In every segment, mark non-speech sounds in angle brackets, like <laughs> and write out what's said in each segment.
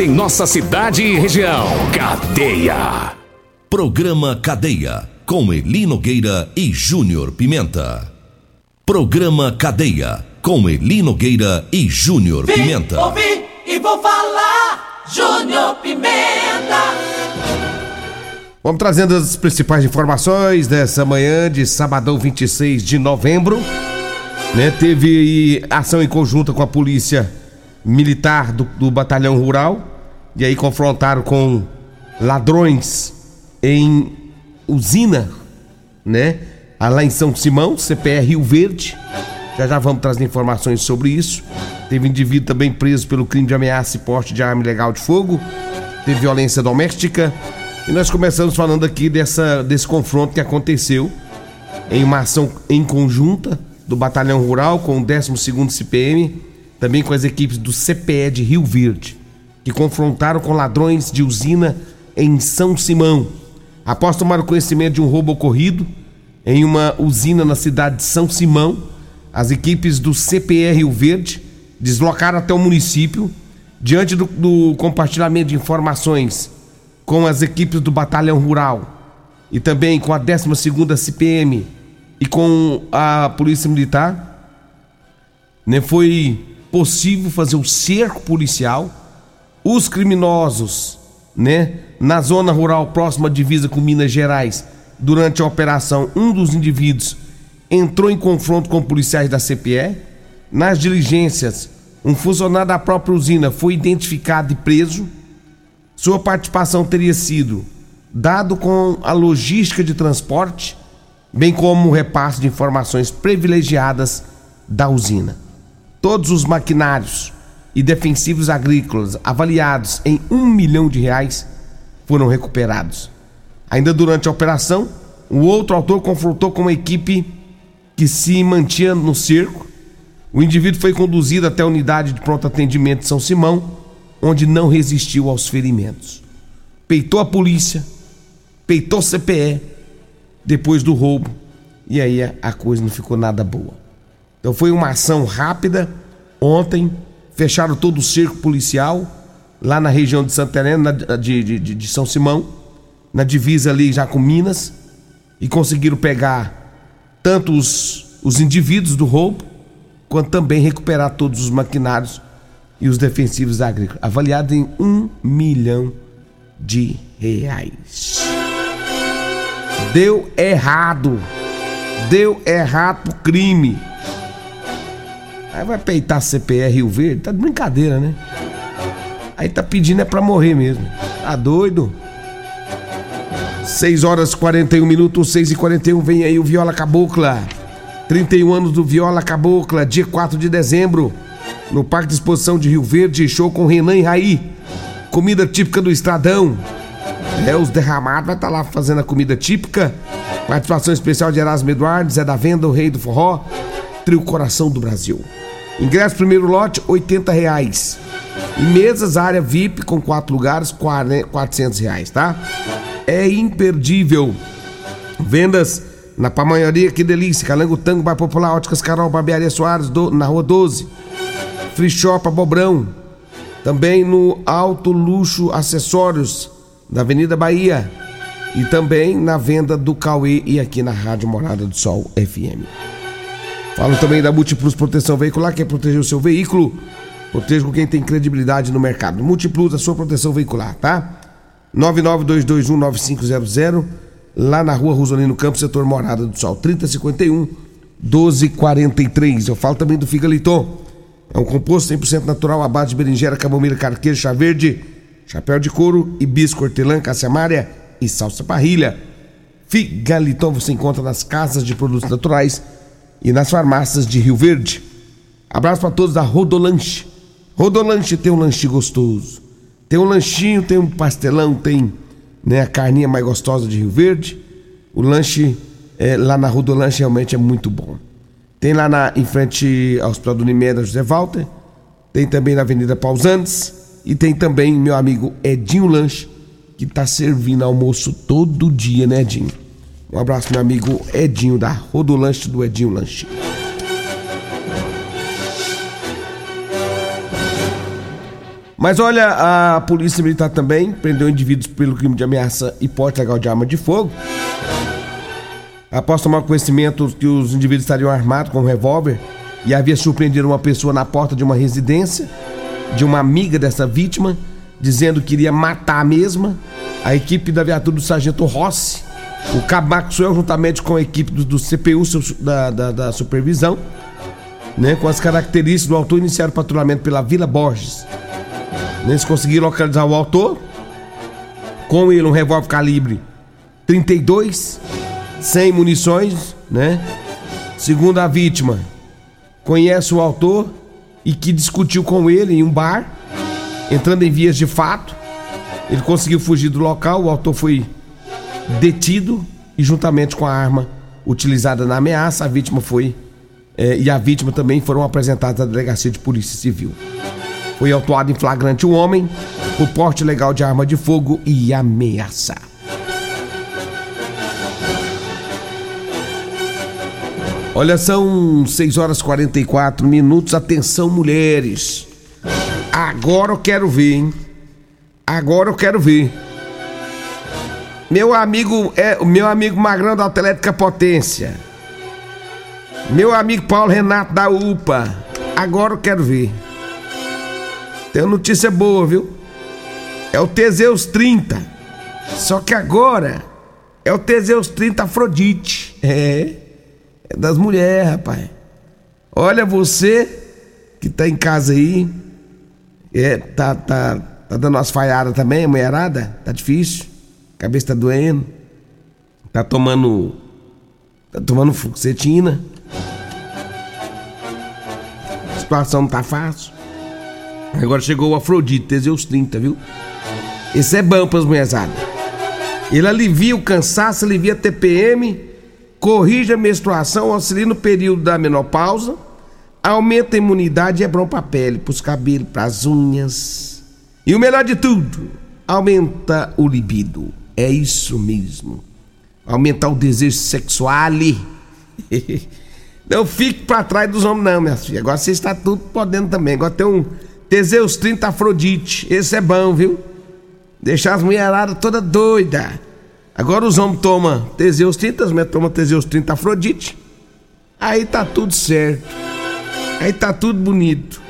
em nossa cidade e região. Cadeia. Programa Cadeia. Com Eli Nogueira e Júnior Pimenta. Programa Cadeia. Com Eli Nogueira e Júnior Pimenta. Ouvi e vou falar. Júnior Pimenta. Vamos trazendo as principais informações dessa manhã de sabadão 26 de novembro. Né, teve ação em conjunta com a polícia militar do, do batalhão rural e aí confrontaram com ladrões em usina, né? Lá em São Simão, CPR Rio Verde. Já já vamos trazer informações sobre isso. Teve indivíduo também preso pelo crime de ameaça e porte de arma ilegal de fogo. Teve violência doméstica e nós começamos falando aqui dessa, desse confronto que aconteceu em uma ação em conjunta do Batalhão Rural com o 12º CPM, também com as equipes do CPE de Rio Verde, que confrontaram com ladrões de usina em São Simão. Após tomar conhecimento de um roubo ocorrido em uma usina na cidade de São Simão, as equipes do CPE Rio Verde deslocaram até o município diante do, do compartilhamento de informações com as equipes do Batalhão Rural e também com a 12ª CPM e com a Polícia Militar, né, foi possível fazer o cerco policial. Os criminosos, né, na zona rural próxima à divisa com Minas Gerais, durante a operação, um dos indivíduos entrou em confronto com policiais da CPE. Nas diligências, um funcionário da própria usina foi identificado e preso sua participação teria sido dado com a logística de transporte, bem como o repasse de informações privilegiadas da usina. Todos os maquinários e defensivos agrícolas avaliados em um milhão de reais foram recuperados. Ainda durante a operação, o outro autor confrontou com uma equipe que se mantinha no cerco. O indivíduo foi conduzido até a unidade de pronto atendimento de São Simão onde não resistiu aos ferimentos. Peitou a polícia, peitou o CPE, depois do roubo, e aí a coisa não ficou nada boa. Então foi uma ação rápida. Ontem fecharam todo o cerco policial lá na região de Santa Helena, de, de, de, de São Simão, na divisa ali já com Minas, e conseguiram pegar tanto os, os indivíduos do roubo, quanto também recuperar todos os maquinários e os defensivos agrícolas, avaliado em um milhão de reais. Deu errado. Deu errado pro crime. Aí vai peitar CPR Rio Verde? Tá de brincadeira, né? Aí tá pedindo é pra morrer mesmo. Tá doido? 6 horas 41 minutos, 6 e 41 vem aí o Viola Cabocla. 31 anos do Viola Cabocla, dia 4 de dezembro no Parque de Exposição de Rio Verde, show com Renan e Raí. Comida típica do Estradão. É, os derramados vai estar tá lá fazendo a comida típica. Participação especial de Erasmo Eduardo, Zé da Venda, o Rei do Forró, Trio Coração do Brasil. Ingresso primeiro lote, 80 reais. E mesas, área VIP com quatro lugares, 400 reais, tá? É imperdível. Vendas na Pamanharia, que delícia. Calango Tango, Bar Popular, Óticas Carol, Barbearia Soares, do, na Rua 12. Free Shop Abobrão. Também no Alto Luxo Acessórios, da Avenida Bahia. E também na venda do Cauê e aqui na Rádio Morada do Sol FM. Falo também da Multiplus Proteção Veicular, que é proteger o seu veículo. Proteja com quem tem credibilidade no mercado. Multiplus, a sua proteção veicular, tá? 992219500, lá na rua Rosolino Campos, setor Morada do Sol, 3051 1243. Eu falo também do Figaliton. É um composto 100% natural à base de berinjela, camomila, carqueja, chá verde, chapéu de couro, hibisco, hortelã, caça-amária e salsa parrilha. Figaliton você encontra nas casas de produtos naturais e nas farmácias de Rio Verde. Abraço para todos da Rodolanche. Rodolanche tem um lanche gostoso. Tem um lanchinho, tem um pastelão, tem né, a carninha mais gostosa de Rio Verde. O lanche é, lá na Rua do Lanche realmente é muito bom. Tem lá na, em frente ao Hospital do Nimeira, José Walter. Tem também na Avenida Pausantes. E tem também meu amigo Edinho Lanche, que tá servindo almoço todo dia, né, Edinho? Um abraço, meu amigo Edinho, da Rodolanche do Edinho Lanche. Mas olha, a Polícia Militar também prendeu indivíduos pelo crime de ameaça e porte legal de arma de fogo. Após tomar conhecimento que os indivíduos estariam armados com um revólver e havia surpreendido uma pessoa na porta de uma residência de uma amiga dessa vítima, dizendo que iria matar a mesma, a equipe da viatura do Sargento Rossi, o Cabaco Suel, juntamente com a equipe do, do CPU da, da, da supervisão, né, com as características do autor, iniciaram o patrulhamento pela Vila Borges eles conseguiram localizar o autor. Com ele um revólver calibre 32, sem munições, né? Segundo a vítima, conhece o autor e que discutiu com ele em um bar, entrando em vias de fato. Ele conseguiu fugir do local, o autor foi detido e juntamente com a arma utilizada na ameaça, a vítima foi eh, e a vítima também foram apresentadas à delegacia de polícia civil. Foi autuado em flagrante um homem por porte legal de arma de fogo e ameaça. Olha, são 6 horas e 44 minutos. Atenção, mulheres. Agora eu quero ver, hein? Agora eu quero ver. Meu amigo é o meu amigo Magrão da Atlética Potência. Meu amigo Paulo Renato da UPA. Agora eu quero ver. Tem uma notícia boa, viu? É o Teseus 30. Só que agora é o Teseus 30 Afrodite. É. É das mulheres, rapaz. Olha você que tá em casa aí. É, tá, tá, tá dando umas falhadas também, mulherada? Tá difícil. Cabeça tá doendo. Tá tomando. Tá tomando fluxetina. A situação não tá fácil. Agora chegou o Afrodite, Teseus 30, viu? Esse é bom pras mulherzadas. Ele alivia o cansaço, alivia a TPM, corrige a menstruação, auxilia no período da menopausa, aumenta a imunidade e é bom pra pele, pros cabelos, pras unhas. E o melhor de tudo, aumenta o libido. É isso mesmo. Aumentar o desejo sexual. <laughs> Não fique pra trás dos homens, não, minha filha. Agora você está tudo podendo também. Agora tem um Teseus 30 Afrodite. Esse é bom, viu? Deixar as mulheradas toda doida. Agora os homens tomam Teseus 30, as mulheres tomam Teseus 30 Afrodite. Aí tá tudo certo. Aí tá tudo bonito.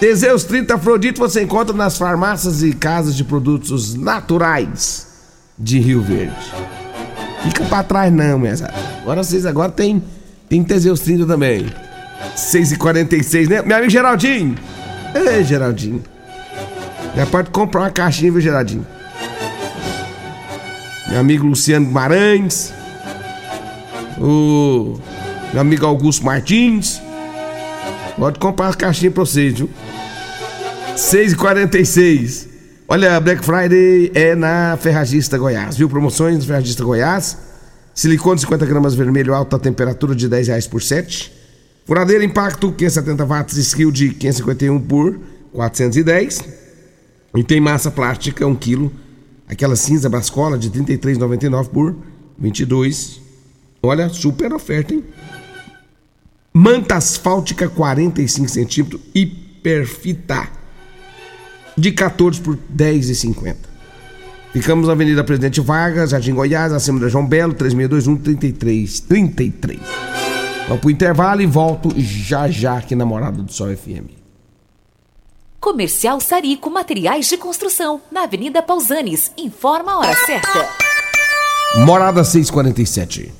Teseus 30 Afrodite você encontra nas farmácias e casas de produtos naturais de Rio Verde. Fica pra trás não, minha Agora vocês agora tem, tem Teseus 30 também. 6h46, né? Meu amigo Geraldinho. Ei, Geraldinho. Já pode comprar uma caixinha, viu, Geraldinho? Meu amigo Luciano Guimarães. O meu amigo Augusto Martins. Pode comprar uma caixinha pra vocês, viu? 6h46. Olha, Black Friday é na Ferragista Goiás, viu? Promoções na Ferragista Goiás. Silicone 50 gramas vermelho, alta temperatura de 10 reais por 7. Furadeira Impacto 570 watts, skill de 551 por 410. E tem massa plástica 1 kg, aquela cinza Brascola de 33,99 por 22. Olha, super oferta, hein? Manta asfáltica 45 centímetros hiperfita de 14 por 10,50. Ficamos na Avenida Presidente Vargas, Jardim Goiás, acima da João Belo, 3621 33 33. Vamos pro intervalo e volto já já aqui na Morada do Sol FM. Comercial Sarico Materiais de Construção, na Avenida Pausanes. Informa a hora certa. Morada 647.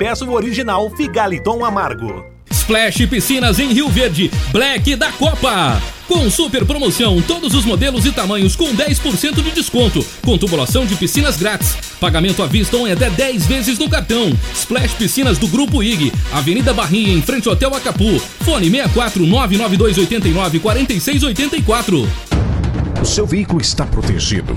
peça o original Figaliton Amargo. Splash Piscinas em Rio Verde, Black da Copa. Com super promoção, todos os modelos e tamanhos com 10% de desconto, com tubulação de piscinas grátis. Pagamento à vista ou em até 10 vezes no cartão. Splash Piscinas do Grupo IG, Avenida Barrinha, em frente ao Hotel Acapu. Fone 64 992 89 46 84. O seu veículo está protegido?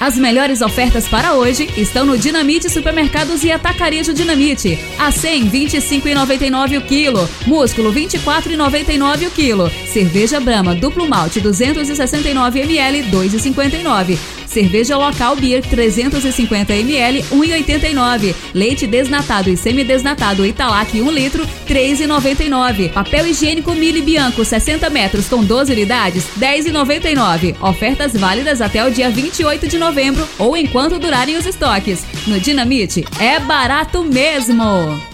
As melhores ofertas para hoje estão no Dinamite Supermercados e Atacarejo Dinamite. A 100, 25,99 o quilo. Músculo, 24,99 o quilo. Cerveja Brama Duplo Malte, 269 ml, 2,59. Cerveja local Beer 350 ml, 1,89. Leite desnatado e semidesnatado Italac 1 litro, 3,99. Papel higiênico Mili Bianco 60 metros com 12 unidades, 10,99. Ofertas válidas até o dia 28 de novembro ou enquanto durarem os estoques. No Dinamite é barato mesmo.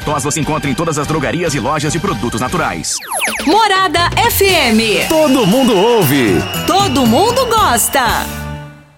tos você encontra em todas as drogarias e lojas de produtos naturais. Morada FM. Todo mundo ouve. Todo mundo gosta.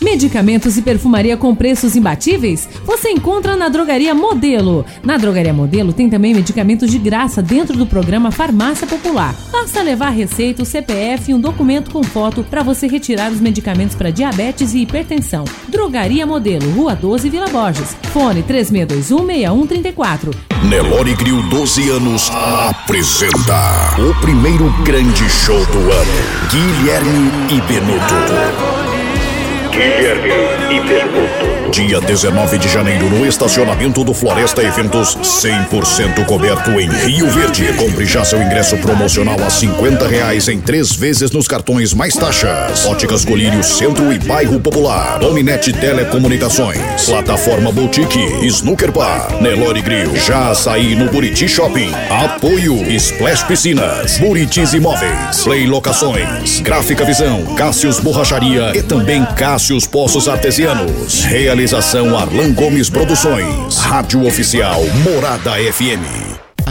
Medicamentos e perfumaria com preços imbatíveis? Você encontra na Drogaria Modelo. Na Drogaria Modelo tem também medicamentos de graça dentro do programa Farmácia Popular. Basta levar receita, CPF e um documento com foto para você retirar os medicamentos para diabetes e hipertensão. Drogaria Modelo, Rua 12, Vila Borges. Fone 36216134. Nelore Grill 12 anos apresenta o primeiro grande show do ano. Guilherme e Benuto. Dia 19 de janeiro, no estacionamento do Floresta Eventos, 100% coberto em Rio Verde. Compre já seu ingresso promocional a 50 reais em três vezes nos cartões mais taxas. Óticas Colírio Centro e Bairro Popular. Dominete Telecomunicações. Plataforma Boutique. Snooker Bar. Nelore Grill. Já açaí no Buriti Shopping. Apoio Splash Piscinas. Buritis Imóveis. Play Locações. Gráfica Visão. Cássius Borracharia e também Cássius Poços Artesianos. Realização Arlan Gomes Produções. Rádio Oficial Morada FM.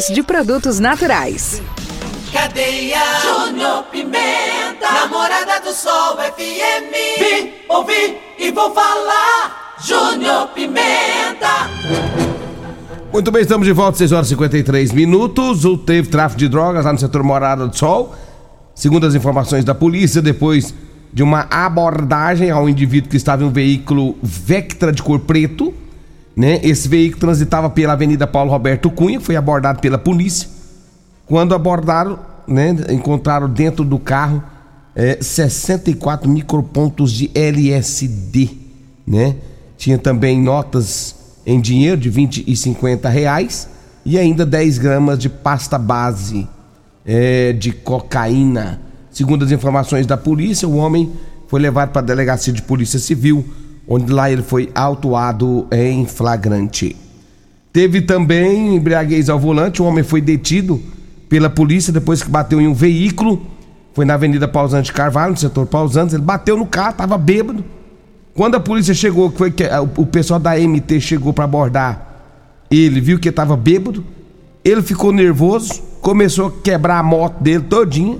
de produtos naturais. Cadeia Júnior Pimenta, namorada do Sol FM. Vim, ouvi e vou falar. Júnior Pimenta. Muito bem, estamos de volta, 6 horas e 53 minutos. O teve tráfico de drogas lá no setor Morada do Sol. Segundo as informações da polícia, depois de uma abordagem ao indivíduo que estava em um veículo Vectra de cor preto, né? Esse veículo transitava pela Avenida Paulo Roberto Cunha, foi abordado pela polícia. Quando abordaram, né, encontraram dentro do carro é, 64 micropontos de LSD, né? Tinha também notas em dinheiro de 20 e 50 reais e ainda 10 gramas de pasta base é, de cocaína. Segundo as informações da polícia, o homem foi levado para a delegacia de polícia civil, onde lá ele foi autuado em flagrante. Teve também embriaguez ao volante, o homem foi detido pela polícia depois que bateu em um veículo, foi na Avenida Pausante Carvalho, no setor Pausantes, ele bateu no carro, estava bêbado. Quando a polícia chegou, foi que o pessoal da MT chegou para abordar, ele viu que estava bêbado, ele ficou nervoso, começou a quebrar a moto dele todinha.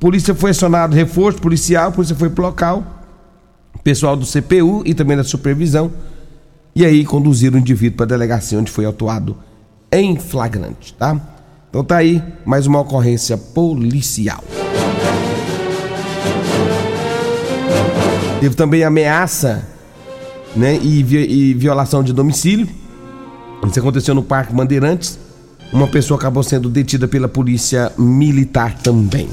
Polícia foi acionado, reforço policial, polícia foi pro local, pessoal do CPU e também da supervisão. E aí conduziram o indivíduo para a delegacia onde foi autuado em flagrante, tá? Então tá aí mais uma ocorrência policial. Teve também ameaça, né, e, e violação de domicílio. Isso aconteceu no Parque Bandeirantes. Uma pessoa acabou sendo detida pela polícia militar também.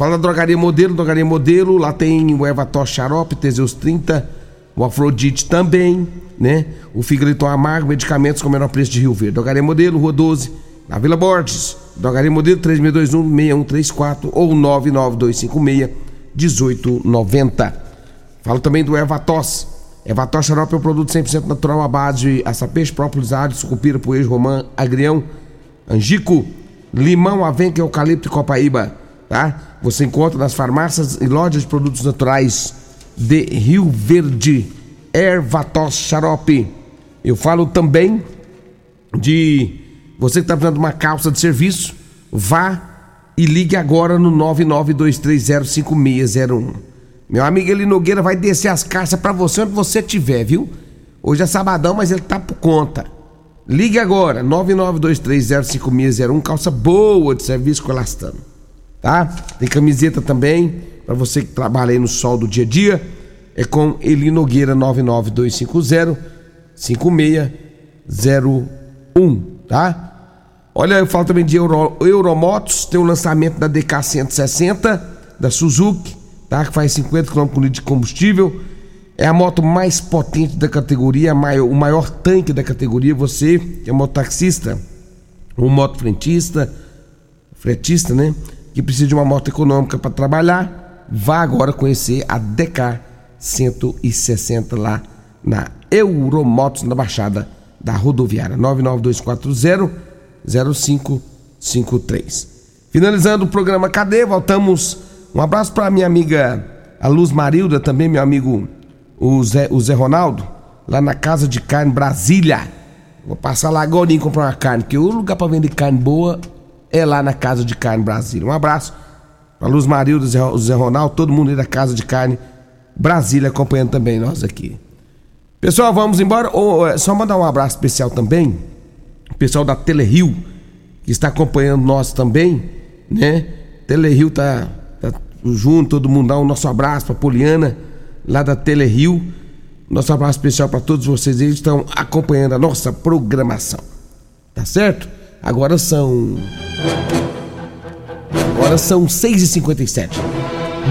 Fala da drogaria modelo, drogaria modelo, lá tem o Evator Xarope, Teseus 30, o Afrodite também, né? O Figaliton Amargo, medicamentos com menor preço de Rio Verde. Drogaria modelo, Rua 12, na Vila Borges. Drogaria modelo 3621-6134 ou 99256-1890. Falo também do Evatos. Evatos Xarope é um produto 100% natural à base de açapeixe, própolis, alho, sucupira, poejo, romã, agrião, angico, limão, avenca, eucalipto e copaíba, tá? Você encontra nas farmácias e lojas de produtos naturais de Rio Verde. Ervatos Xarope. Eu falo também de você que está de uma calça de serviço, vá e ligue agora no 992305601. Meu amigo Eli Nogueira vai descer as caixas para você onde você estiver, viu? Hoje é sabadão, mas ele tá por conta. Ligue agora, 992305601, calça boa de serviço com elastano. Tá? Tem camiseta também, para você que trabalha aí no sol do dia a dia. É com Eli Nogueira, 99250 5601, tá? Olha, eu falo também de Euro, Euromotos, tem o lançamento da DK 160 da Suzuki, tá? Que faz 50 km por litro de combustível. É a moto mais potente da categoria, maior, o maior tanque da categoria. Você, que é mototaxista, ou motofrentista, fretista, né? Que precisa de uma moto econômica para trabalhar, vá agora conhecer a DK 160 lá na Euromotos, na Baixada da Rodoviária. 99240 0553. Finalizando o programa Cadê? Voltamos. Um abraço para minha amiga a Luz Marilda, também meu amigo o Zé, o Zé Ronaldo, lá na Casa de Carne Brasília. Vou passar lá agora e comprar uma carne, porque o lugar para vender carne boa é lá na Casa de Carne Brasília. Um abraço para Luz Marilda, Zé, Zé Ronaldo, todo mundo aí da Casa de Carne Brasília acompanhando também nós aqui. Pessoal, vamos embora. Oh, só mandar um abraço especial também o pessoal da Telerio, que está acompanhando nós também, né? Telerio tá, tá junto, todo mundo dá um nosso abraço para Poliana, lá da Telerio. Nosso abraço especial para todos vocês, eles estão acompanhando a nossa programação. Tá certo? Agora são. Agora são 6h57.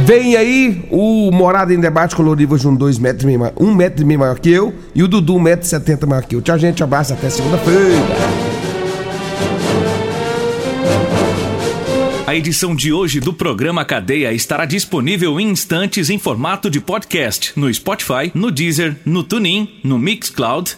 Vem aí o Morada em Debate com o de um 2 metros um metro e meio maior que eu e o Dudu um metro e setenta maior que eu. Tchau, gente, abraço, até segunda-feira. A edição de hoje do programa Cadeia estará disponível em instantes em formato de podcast no Spotify, no Deezer, no TuneIn, no Mixcloud,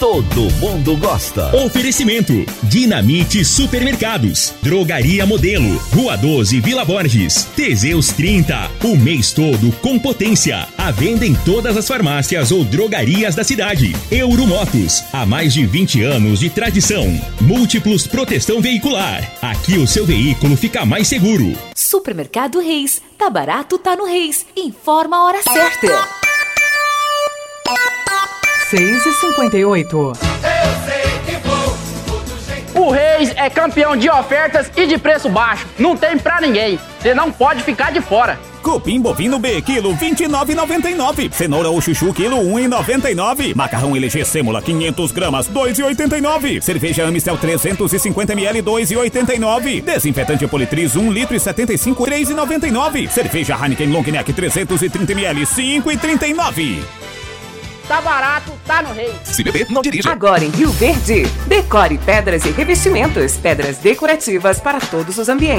Todo mundo gosta. Oferecimento: Dinamite Supermercados, Drogaria Modelo, Rua 12, Vila Borges, Teseus 30, o mês todo com potência. À venda em todas as farmácias ou drogarias da cidade. Euromotos, há mais de 20 anos de tradição. Múltiplos Proteção Veicular. Aqui o seu veículo fica mais seguro. Supermercado Reis. Tá barato, tá no Reis. Informa a hora certa. 6 e 58 O Reis é campeão de ofertas e de preço baixo. Não tem pra ninguém. Você não pode ficar de fora. Cupim bovino B, quilo 29,99. Cenoura ou chuchu, quilo 1,99. Macarrão LG Sêmula, 500 gramas, 2,89. Cerveja Amistel 350 ml, 2,89. Desinfetante Politriz, 1 litro e 75, 3,99. Cerveja Heineken Long Neck 330 ml, 5,39. Tá barato, tá no Reis. Se beber, não dirija. Agora em Rio Verde, decore pedras e revestimentos, pedras decorativas para todos os ambientes.